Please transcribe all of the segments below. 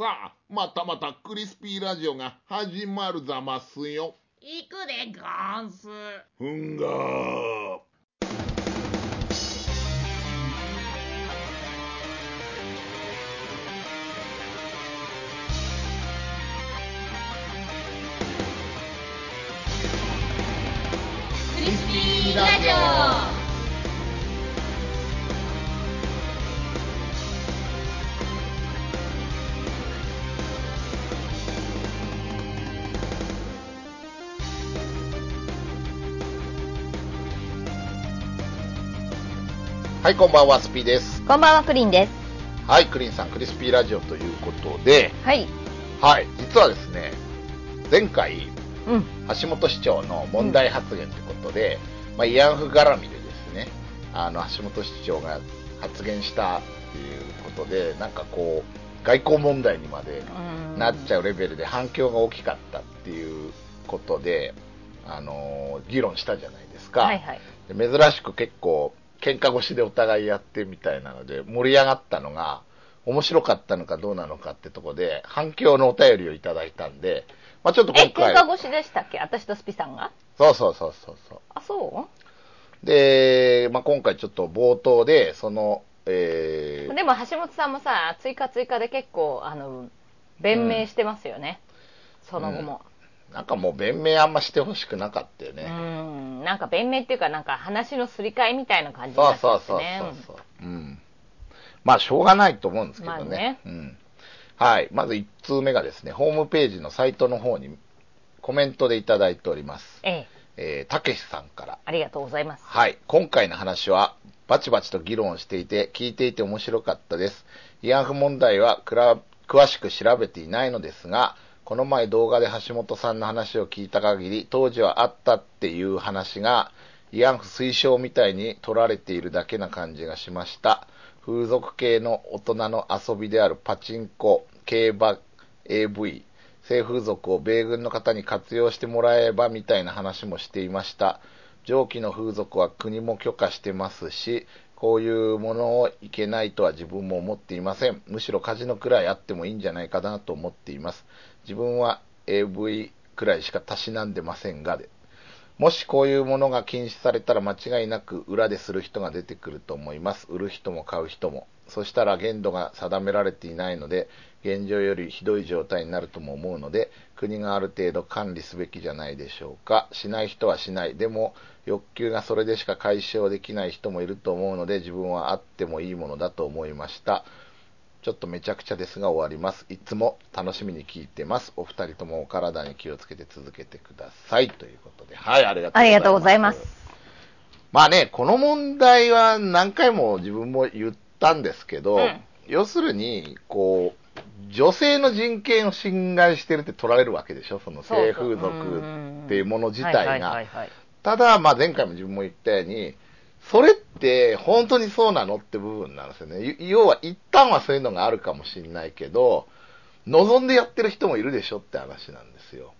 さあ、またまたクリスピーラジオが始まるざますよ。行くでゴンス。ふんがー。クリスピーラジオ。はい、こんばんは、スピーです。こんばんは、クリンです。はい、クリンさん、クリスピーラジオということで、はい。はい、実はですね、前回、うん。橋本市長の問題発言ということで、まあ、慰安婦絡みでですね、あの、橋本市長が発言したっていうことで、なんかこう、外交問題にまでなっちゃうレベルで反響が大きかったっていうことで、あの議論したじゃないですか。はいはい。で珍しく結構、喧嘩越しでお互いやってみたいなので、盛り上がったのが、面白かったのかどうなのかってとこで、反響のお便りをいただいたんで、まあちょっとえ、今回。喧嘩越しでしたっけ？私とスピさんが？そうそうそうそうそ。あ、そう？で、まあ今回ちょっと冒頭で、その、えー、うでも橋本さんもさ、追加追加で結構、あの、弁明してますよね。その後も。なんかもう弁明あんましてほしくなかったようね。ん。なんか弁明っていうか、なんか話のすり替えみたいな感じにそうなっちゃそうそう。そうそう。うん。まあしょうがないと思うんですけどね。まあねうん。はい。まず1通目がですね、ホームページのサイトの方にコメントでいただいております。ええ。えー、たけしさんから。ありがとうございます。はい。今回の話は、バチバチと議論していて、聞いていて面白かったです。慰安婦問題はくら詳しく調べていないのですが、この前動画で橋本さんの話を聞いた限り、当時はあったっていう話が、慰安婦推奨みたいに取られているだけな感じがしました。風俗系の大人の遊びであるパチンコ、競馬、AV、性風俗を米軍の方に活用してもらえばみたいな話もしていました。上記の風俗は国も許可してますし、こういうものをいけないとは自分も思っていません。むしろカジノくらいあってもいいんじゃないかなと思っています。自分は AV くらいしかたしなんでませんがで。もしこういうものが禁止されたら間違いなく裏でする人が出てくると思います。売る人も買う人も。そしたら限度が定められていないので、現状よりひどい状態になるとも思うので、国がある程度管理すべきじゃないでしょうか。しない人はしない。でも、欲求がそれでしか解消できない人もいると思うので、自分はあってもいいものだと思いました。ちょっとめちゃくちゃですが終わります。いつも楽しみに聞いてます。お二人ともお体に気をつけて続けてください。ということで。はい、ありがとうございます。ありがとうございます。まあね、この問題は何回も自分も言ったんですけど、うん要するに、こう、女性の人権を侵害してるって取られるわけでしょその性風俗っていうもの自体がただ、まあ前回も自分も言ったように、それって本当にそうなのって部分なんですよね。ゆ要は一旦はそういうのがあるかもしれないけど、望んでやってる人もいるでしょって話なんですよ。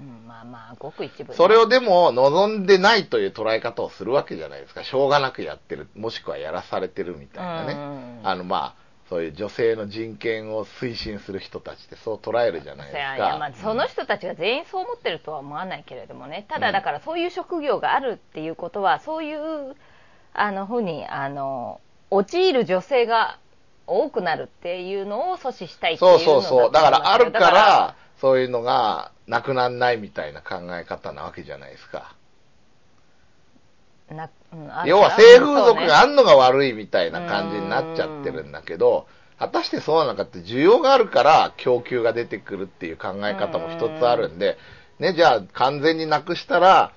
うん、まあまあ、ごく一部ねそれをでも望んでないという捉え方をするわけじゃないですか。しょうがなくやってる、もしくはやらされてるみたいなね。うんあのまあ、そういう女性の人権を推進する人たちってそう捉えるじゃないですか。いやまあ、その人たちが全員そう思ってるとは思わないけれどもねただだからそういう職業があるっていうことはそういうあのふうにあの陥る女性が多くなるっていうのを阻止したいっていうのそうそうそう。だからあるかだら、そういうのがなくなんないみたいな考え方なわけじゃないですか。なうん要は性風俗があんのが悪いみたいな感じになっちゃってるんだけど、果たしてそうなのかって需要があるから供給が出てくるっていう考え方も一つあるんで、ね、じゃあ完全になくしたら、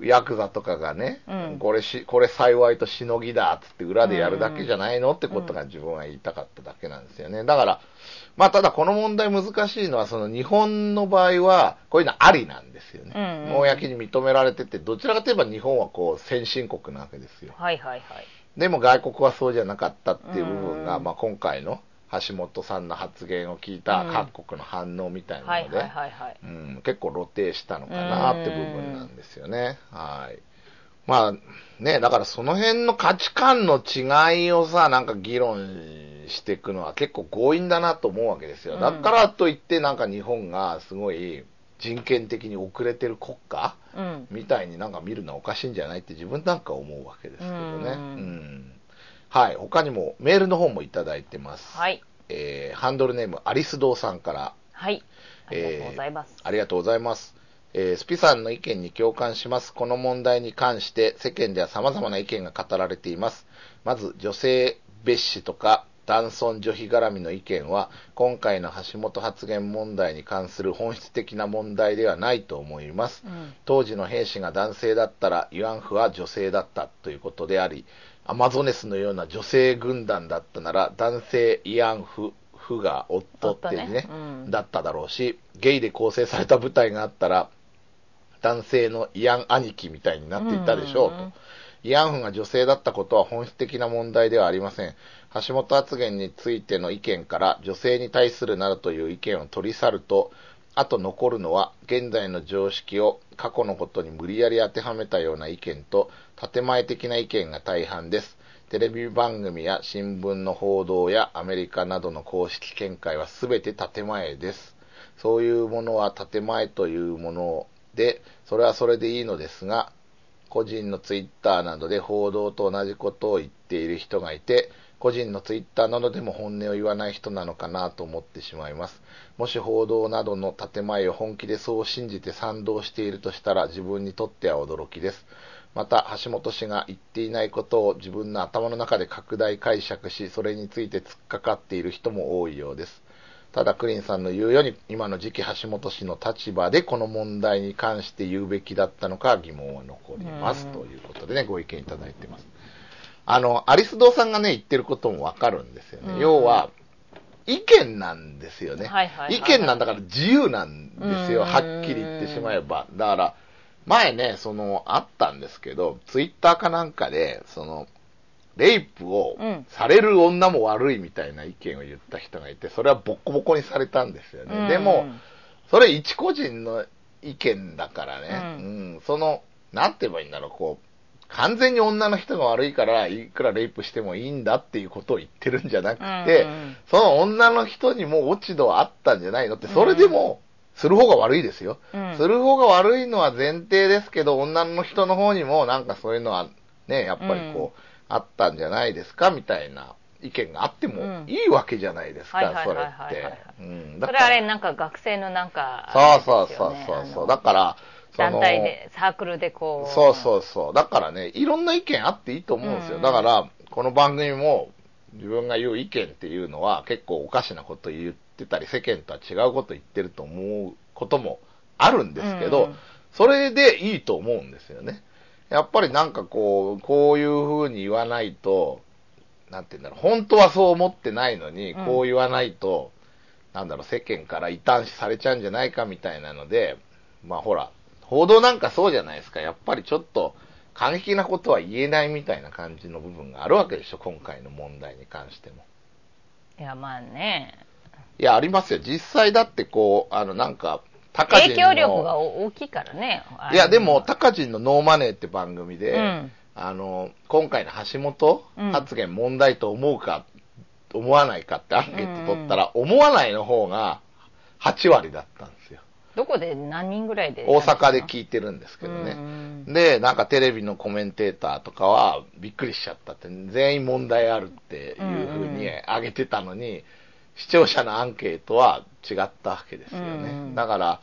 ヤクザとかがね、うん。これし、これ幸いとしのぎだっつって裏でやるだけじゃないのってことが自分は言いたかっただけなんですよね。だから、まあただこの問題難しいのは、その日本の場合は、こういうのありなんですよね。うんうん公に認められてて、どちらかといえば日本はこう先進国なわけですよ。はいはいはいでも外国はそうじゃなかったっていう部分が、うんまあ今回の橋本さんの発言を聞いた各国の反応みたいなので、結構露呈したのかなって部分なんですよね。はい。まあね、だからその辺の価値観の違いをさ、なんか議論していくのは結構強引だなと思うわけですよ。だからといってなんか日本がすごい人権的に遅れてる国家うんみたいになんか見るのはおかしいんじゃないって自分なんか思うわけですけどね。うんうんはい。他にもメールの方もいただいてます。はいえーハンドルネームアリス堂さんからはいありがとうございます、ありがとうございます。えースピさんの意見に共感します。この問題に関して世間では様々な意見が語られています。まず、女性蔑視とか男尊女卑絡みの意見は、今回の橋本発言問題に関する本質的な問題ではないと思います。うん当時の兵士が男性だったら、ユアンフは女性だったということであり、アマゾネスのような女性軍団だったなら、男性イアンフ、フが夫ってね夫ねうんだっただろうし、ゲイで構成された部隊があったら、男性のイアン兄貴みたいになっていたでしょうと。うんうんイアンフが女性だったことは本質的な問題ではありません。橋本発言についての意見から女性に対するなどという意見を取り去ると、あと残るのは現在の常識を過去のことに無理やり当てはめたような意見と建前的な意見が大半です。テレビ番組や新聞の報道やアメリカなどの公式見解は全て建前です。そういうものは建前というもので、それはそれでいいのですが、個人のツイッターなどで報道と同じことを言っている人がいて、個人のツイッターなどでも本音を言わない人なのかなと思ってしまいます。もし報道などの建前を本気でそう信じて賛同しているとしたら自分にとっては驚きです。また、橋本氏が言っていないことを自分の頭の中で拡大解釈し、それについて突っかかっている人も多いようです。ただ、クリンさんの言うように、今の時期橋本氏の立場でこの問題に関して言うべきだったのか疑問は残ります。うんということでね、ご意見いただいてます。あの、アリス堂さんがね、言ってることもわかるんですよね。うん要は、意見なんですよね。はいはいはいはい意見なんだから自由なんですよ。うんはっきり言ってしまえば。だから、前ね、その、あったんですけど、ツイッターかなんかで、その、レイプをうん。される女も悪いみたいな意見を言った人がいて、それはボッコボコにされたんですよね。うん。でも、それ一個人の意見だからね、ううん、その、なんて言えばいいんだろう、こう、完全に女の人が悪いから、いくらレイプしてもいいんだっていうことを言ってるんじゃなくて、うんうんその女の人にも落ち度はあったんじゃないのって、それでも、する方が悪いですよ。うん。する方が悪いのは前提ですけど、女の人の方にもなんかそういうのはね、やっぱりこう、あったんじゃないですかみたいな意見があってもうんいいわけじゃないですか、それって。それあれなんか学生のなんかそうそうそうそうそう。だから、団体でサークルでこうそうそうそう。だからね、いろんな意見あっていいと思うんですよ。うんだから、この番組も自分が言う意見っていうのは結構おかしなこと言ってたり、世間とは違うこと言ってると思うこともあるんですけど、うんそれでいいと思うんですよね。やっぱりなんかこう、こういう風に言わないと、なんて言うんだろう、本当はそう思ってないのに、うんこう言わないと、なんだろう、世間から異端視されちゃうんじゃないかみたいなので、まあほら、報道なんかそうじゃないですか。やっぱりちょっと過激なことは言えないみたいな感じの部分があるわけでしょ、今回の問題に関しても。いやまあねいや、ありますよ。実際だってこう、あの、なんか、高人の影響力が大きいからね。いや、でも、高人のノーマネーって番組で、うん。あの、今回の橋本発言問題と思うか、思わないかってアンケート取ったら、思わないの方が8割だったんですよ。どこで何人ぐらいで大阪でい聞いてるんですけどね。ねで、なんかテレビのコメンテーターとかはびっくりしちゃったって、全員問題あるっていうふうに挙げてたのに、視聴者のアンケートは違ったわけですよね。うん。だから、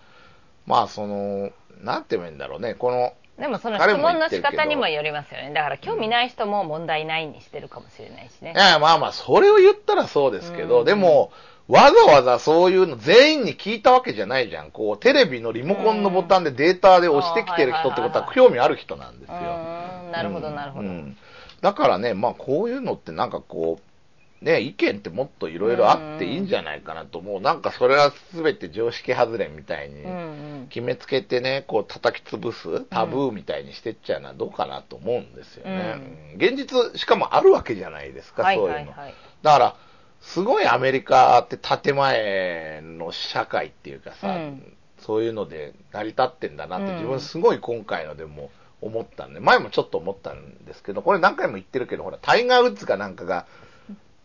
まあその、なんて言えばいいんだろうね、この、でもその彼質問の仕方にもよりますよね。だから興味ない人も問題ないにしてるかもしれないしね。いや、まあまあ、それを言ったらそうですけど、うん。でも、わざわざそういうの全員に聞いたわけじゃないじゃん。こう、テレビのリモコンのボタンでデータで押してきてる人ってことは興味ある人なんですうよ。なるほどうんなるほど、うん。だからね、まあこういうのってなんかこう、ね、意見ってもっといろいろあっていいんじゃないかなと思う。なんかそれは全て常識外れみたいに決めつけてね、こう叩き潰すタブーみたいにしてっちゃうのはどうかなと思うんですよね。うん。現実、しかもあるわけじゃないですか、はいそういいうはいだから、すごいアメリカって建前の社会っていうかさ、うん。そういうので成り立ってんだなってうん。自分すごい今回のでも思ったんで、前もちょっと思ったんですけど、これ何回も言ってるけど、ほら、タイガー・ウッズかなんかが、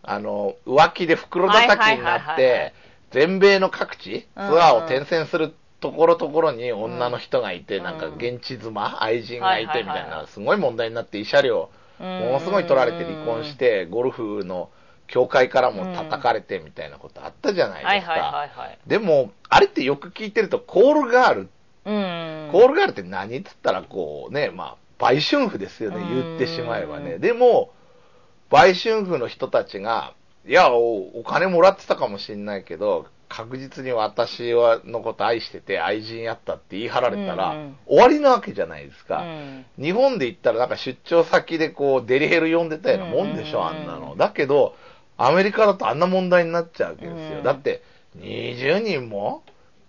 あの、浮気で袋叩きになって、全米の各地、ツアーを転戦するところところに女の人がいて、うんなん。か現地妻、愛人がいてみたいな、すごい問題になって、慰謝料、ものすごい取られて離婚して、ゴルフの協会からも叩かれてみたいなことあったじゃないですか。はい。でも、あれってよく聞いてると、コールガール。うん。コールガールって何っつったら、こうね、まあ、売春婦ですよね、言ってしまえばね。うんでも、売春婦の人たちが、いやお、お金もらってたかもしれないけど、確実に私はのこと愛してて愛人やったって言い張られたら、うんうん終わりなわけじゃないですうか。ん。日本で言ったらなんか出張先でこうデリヘル呼んでたようなもんでしょ、うんあんなの。だけど、アメリカだとあんな問題になっちゃうわけですよ。うんだって、20人も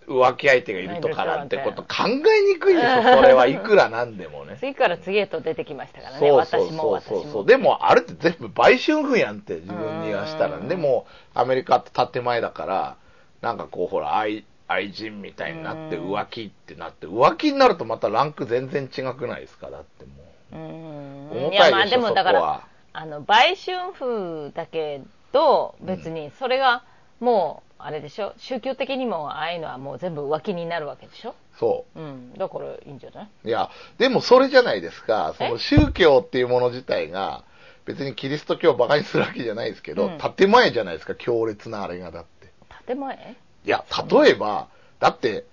浮気相手がいるとかなんてこと考えにくいでしょ、それはいくらなんでもね。次から次へと出てきましたからね。そうそう私もそう私も。そうそう。でも、あれって全部売春婦やんって、自分に言わしたら。うんでも、アメリカって建前だから、なんかこう、ほら、愛、愛人みたいになって、うん浮気ってなって、浮気になるとまたランク全然違くないですか、だってもうんう。重いやまあたいでしょ、でもだからそこは。あの売春婦だけど別にそれがもうあれでしょ？宗教的にもああいうのはもう全部浮気になるわけでしょ？そう。ん。だからいいんじゃない？ういや、でもそれじゃないですか。そえの宗教っていうもの自体が、別にキリスト教を馬鹿にするわけじゃないですけど、うん。建前じゃないですか、強烈なあれがだって。建前？いや、例えば、だって、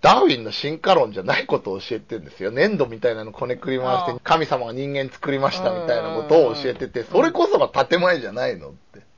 ダーウィンの進化論じゃないことを教えてるんですよ。粘土みたいなのこねくり回して、神様が人間作りましたみたいなことを教えてて、それこそが建前じゃないのって。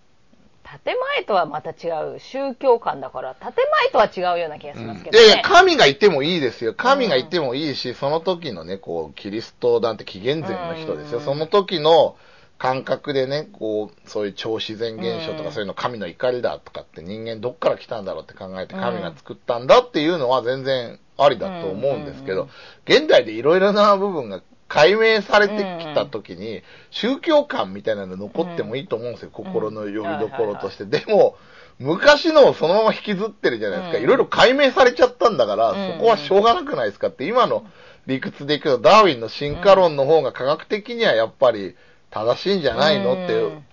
建前とはまた違う宗教観だから建前とは違うような気がしますけどね、いやいや、神がいてもいいですよ。神がいてもいいし、その時のね、こう、キリストなんて紀元前の人ですよ。うん。その時の感覚でね、こう、そういう超自然現象とうん。かそういうの神の怒りだとかって人間どっから来たんだろうって考えて神が作ったんだっていうのは全然ありだと思うんですけどうん、現代でいろいろな部分が解明されてきた時に、宗教観みたいなの残ってもいいと思うんですよ。心の拠り所として。でも、昔のをそのまま引きずってるじゃないですか。うんいろいろ解明されちゃったんだから、うんそこはしょうがなくないですかって、今の理屈でいくと、ダーウィンの進化論の方が科学的にはやっぱり正しいんじゃないのって、うん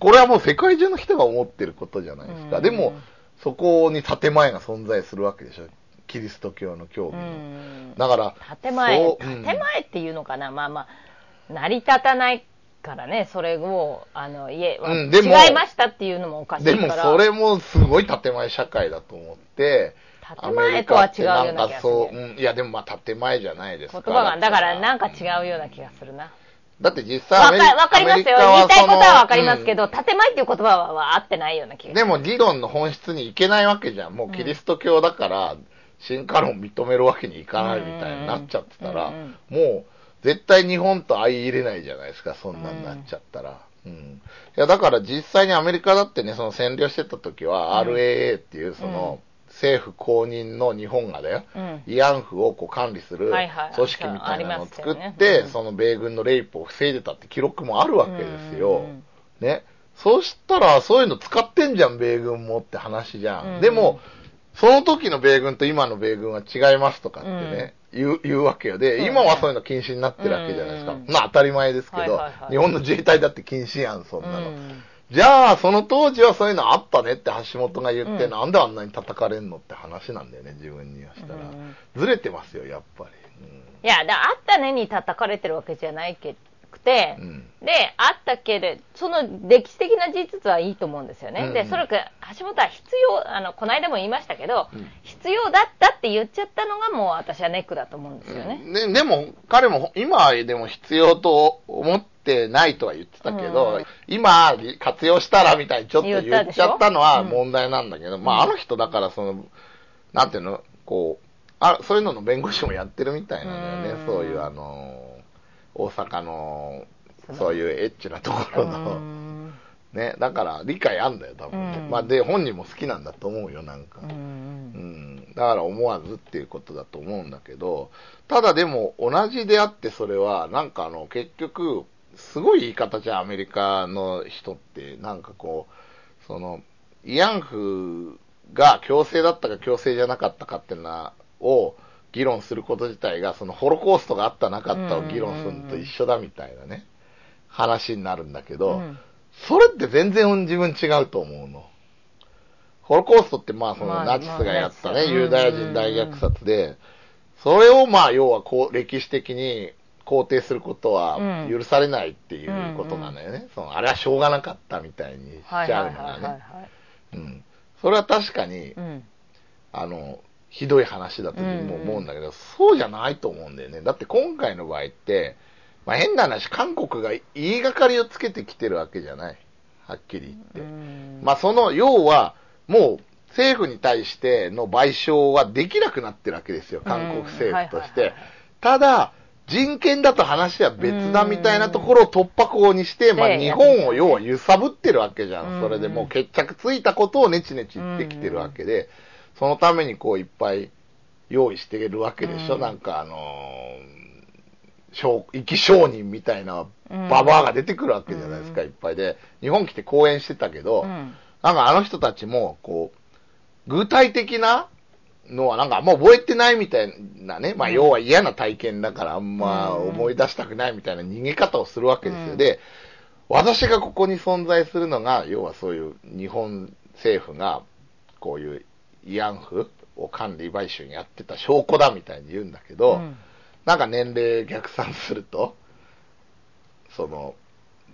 これはもう世界中の人が思ってることじゃないですか。うんでも、そこに建前が存在するわけでしょ。キリスト教の教義うの。ん。だから、建前建うん。前っていうのかな、まあまあ成り立たないからねそれをあのいえ、うんでも違いましたっていうのもおかしいかでらもそれもすごい建前社会だと思って、建前とは違うような気がする。アメリカってなんかそう、うん、いやでもまあ建前じゃないですか言葉がだからなんか違うような気がするな。だって実際わかりますよ。言いたいことはわかりますけそど、建前っていう言葉はは合ってないような気がする。でも議論の本質にいけないわけじゃん。もうキリスト教だから、進化論認めるわけにいかないみたいになっちゃってたら、うんうんもう絶対日本と相入れないじゃないですか、そんなんなっちゃったら。うん。いや、だから実際にアメリカだってね、その占領してた時は、うん RAA っていう、その、政府公認の日本がだよ、うん慰安婦をこう管理する組織みたいなのを作って、ねうんその米軍のレイプを防いでたって記録もあるわけですよ。うんね。そうしたら、そういうの使ってんじゃん、米軍もって話じゃん。うんでも、その時の米軍と今の米軍は違いますとかってね、言う、言うわけよ。で、今はそういうの禁止になってるわけじゃないですか。うんまあ当たり前ですけど、はいはいはい日本の自衛隊だって禁止やん、そんなの。うんじゃあ、その当時はそういうのあったねって橋本が言って、うんなんであんなに叩かれんのって話なんだよね、自分にはしたら。うんずれてますよ、やっぱり。いやだあったねに叩かれてるわけじゃないけうん。うん。であったけれその歴史的な事実はいいと思うんですよね、うん。でそれか橋本は必要あのこの間も言いましたけど、うん。必要だったって言っちゃったのがもう私はネックだと思うんですよね、ね、でも、彼も今でも必要と思ってないとは言ってたけど、うん。今活用したらみたいにちょっと言っちゃったのは問題なんだけど、まああの人だからその、なんていうの、こう、あそういうのの弁護士もやってるみたいなんだよね、うん。そういうあの、大阪の、そういうエッチなところうの、ん。ね、だから理解あんだよ、多分まあで、本人も好きなんだと思うよ、なんか。うんうん、だから思わずっていうことだと思うんだけど、ただでも同じであってそれは、なんかあの、結局、すごい言い方じゃん、アメリカの人って、なんかこう、その、慰安婦が強制だったか強制じゃなかったかっていうのを議論すること自体が、そのホロコーストがあったなかったを議論するのと一緒だみたいなね、話になるんだけど、うんそれって全然自分違うと思うの。ホロコーストってまあそまあのナチスがやったね、まあユダヤ人大虐殺で、それをまあ要はこう歴史的に肯定することはうん許されないっていうことなのよね。そのあれはしょうがなかったみたいにしちゃうのがね。うん。それは確かに、うんあの、ひどい話だとも思うんだけど、そうじゃないと思うんだよね。だって今回の場合って、まあ変な話、韓国が言いがかりをつけてきてるわけじゃない。はっきり言って。うんまあその、要は、もう政府に対しての賠償はできなくなってるわけですよ、韓国政府として。ただ、人権だと話は別だみたいなところを突破口にして、まあで日本を要は揺さぶってるわけじゃうんん。それでもう決着ついたことをネチネチ言ってきてるわけで、そのためにこういっぱい用意してるわけでしょ。うん。なんかあの生き証人みたいなうん。ババアが出てくるわけじゃないですか、うん。いっぱいで。日本来て講演してたけど、うん。なんかあの人たちも、こう、具体的なのはなんかあんま覚えてないみたいなね、まあうん。要は嫌な体験だからあんまうん。思い出したくないみたいな逃げ方をするわけですよ。うん。で、私がここに存在するのが、要はそういう日本政府が、こういう慰安婦を管理買収にやってた証拠だみたいに言うんだけど、うん。なんか年齢逆算すると、その、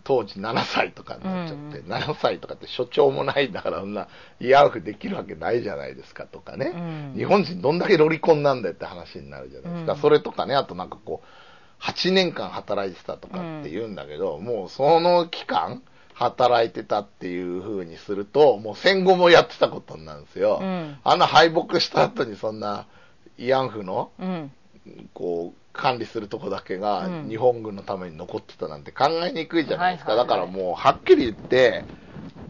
当時7歳とかになっちゃって、うん。7歳とかって所長もないんだから、そんな、慰安婦できるわけないじゃないですかとかね。うん。日本人どんだけロリコンなんだよって話になるじゃないですか。うん。それとかね、あとなんかこう、8年間働いてたとかって言うんだけど、もうその期間、働いてたっていう風にすると、もう戦後もやってたことになるんですよ。うんあんな敗北した後にそんな慰安婦のうんこう、管理するとこだけがうん日本軍のために残ってたなんて考えにくいじゃないですか。だからもう、はっきり言って、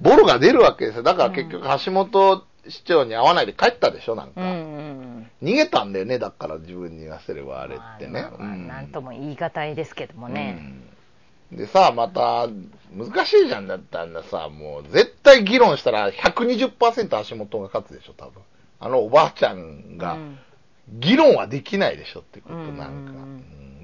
ボロが出るわけですよ。だから結局橋本市長に会わないで帰ったでしょ、なんか。逃げたんだよね、だから自分に言わせればあれってね。まあまあうんなんとも言い難いですけどもね、うんでさ、また、難しいじゃんだったんださ、もう、絶対議論したら120%足元が勝つでしょ、多分。あのおばあちゃんが、うん。議論はできないでしょってこと、うん。なんか、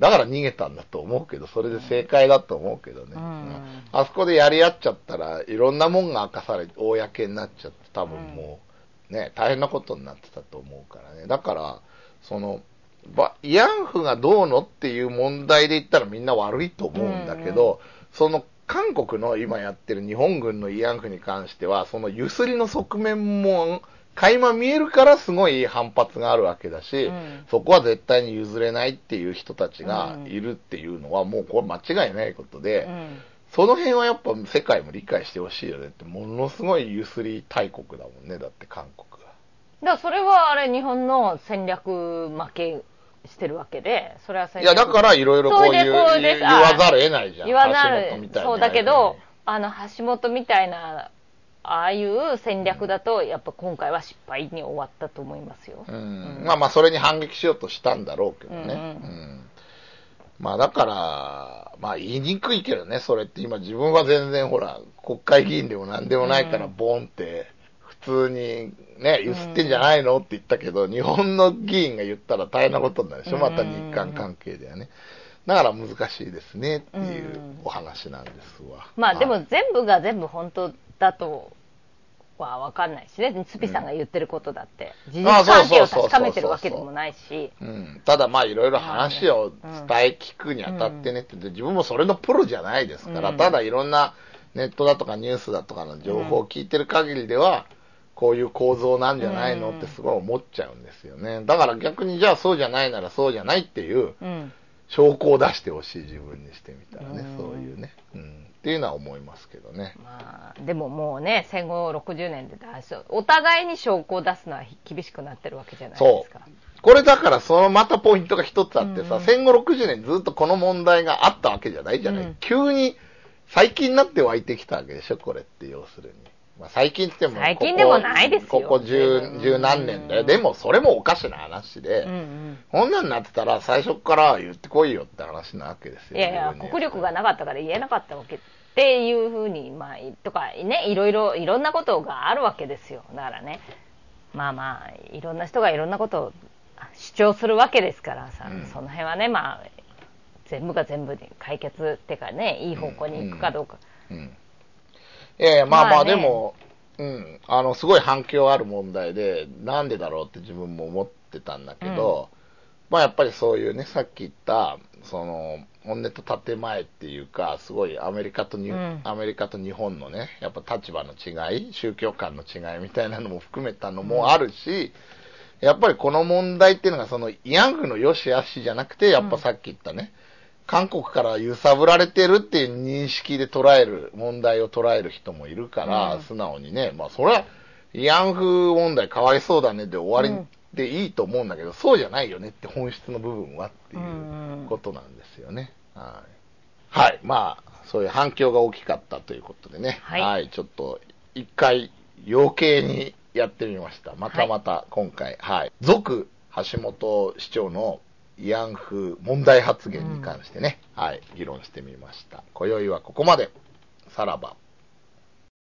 だから逃げたんだと思うけど、それで正解だと思うけどね。うん。うん。あそこでやり合っちゃったらいろんなもんが明かされて、公になっちゃって、多分もう、ね、大変なことになってたと思うからね。だから、その、ば慰安婦がどうのっていう問題で言ったらみんな悪いと思うんだけど、その韓国の今やってる日本軍の慰安婦に関しては、そのゆすりの側面も垣間見えるからすごい反発があるわけだし、うん。そこは絶対に譲れないっていう人たちがいるっていうのはもうこれ間違いないことで、うん。その辺はやっぱ世界も理解してほしいよねって、ものすごいゆすり大国だもんね、だって韓国は。だからそれはあれ日本の戦略負けしてるわけでそれはいや、だからいろいろこういうう言ですわざるを得ないじゃん。言わな橋本みたいなる。そうだけどあの橋本みたいなああいう戦略だとやっぱ今回は失敗に終わったと思いますよ、うん。まあまあ、それに反撃しようとしたんだろうけどね。うんうんうん。まあだから、まあ言いにくいけどね、それって。今自分は全然ほら、国会議員でも何でもないから、うん。ボンって、普通にね、ゆすってんじゃないのって言ったけど、日本の議員が言ったら大変なことになるでしょ、また日韓関係ではね。だから難しいですねっていうお話なんですわ。まあではい。も全部が全部本当だとは分かんないしね。つぴさんが言ってることだって、事実あそう関係を確かめてるわけでもないし。うん、ただまあいろいろ話を伝え聞くにあたってねって、で自分もそれのプロじゃないですから、うん。ただいろんなネットだとかニュースだとかの情報を聞いてる限りでは、こういう構造なんじゃないの？ってすごい思っちゃうんですよね。だから逆にじゃあそうじゃないならそうじゃないっていううん証拠を出してほしい自分にしてみたらね、うんそういうね、うん。っていうのは思いますけどね。まあでももうね戦後60年でお互いに証拠を出すのは厳しくなってるわけじゃないですかこれだからそのまたポイントが一つあってさ、うん戦後60年ずっとこの問題があったわけじゃないじゃない。うん急に最近になって湧いてきたわけでしょ、これって要するに。まあ、最近って最近でもないですよ。ここ十うん十何年だよ。でもそれもおかしな話で、うんうん。こんなんなってたら最初から言ってこいよって話なわけですよ。いやいや国力がなかったから言えなかったわけっていうふうにまあとかねいろいろいろんなことがあるわけですよ。だからねまあまあいろんな人がいろんなことを主張するわけですからさ、うん。その辺はねまあ全部が全部で解決っていうかねいい方向に行くかどうか、うん。いやいや、まあまあ、まあね。でも、うん、あの、すごい反響ある問題で、なんでだろうって自分も思ってたんだけど、まあやっぱりそういうね、さっき言った、その、本音と建前っていうか、すごいアメリカとに、うん。アメリカと日本のね、やっぱ立場の違い、宗教観の違いみたいなのも含めたのもあるし、やっぱりこの問題っていうのが、その、慰安婦の良し悪しじゃなくて、やっぱさっき言ったね、韓国から揺さぶられてるっていう認識で捉える、問題を捉える人もいるから、うん素直にね、まあそれは、慰安婦問題かわいそうだねで終わりでいいと思うんだけど、そうじゃないよねって本質の部分はっていうことなんですよね。はい。はい。まあ、そういう反響が大きかったということでね。はいちょっと、一回余計にやってみました。またまた今回、はい。続、橋本市長の慰安婦問題発言に関してね、はい、議論してみました。今宵はここまで。さらば。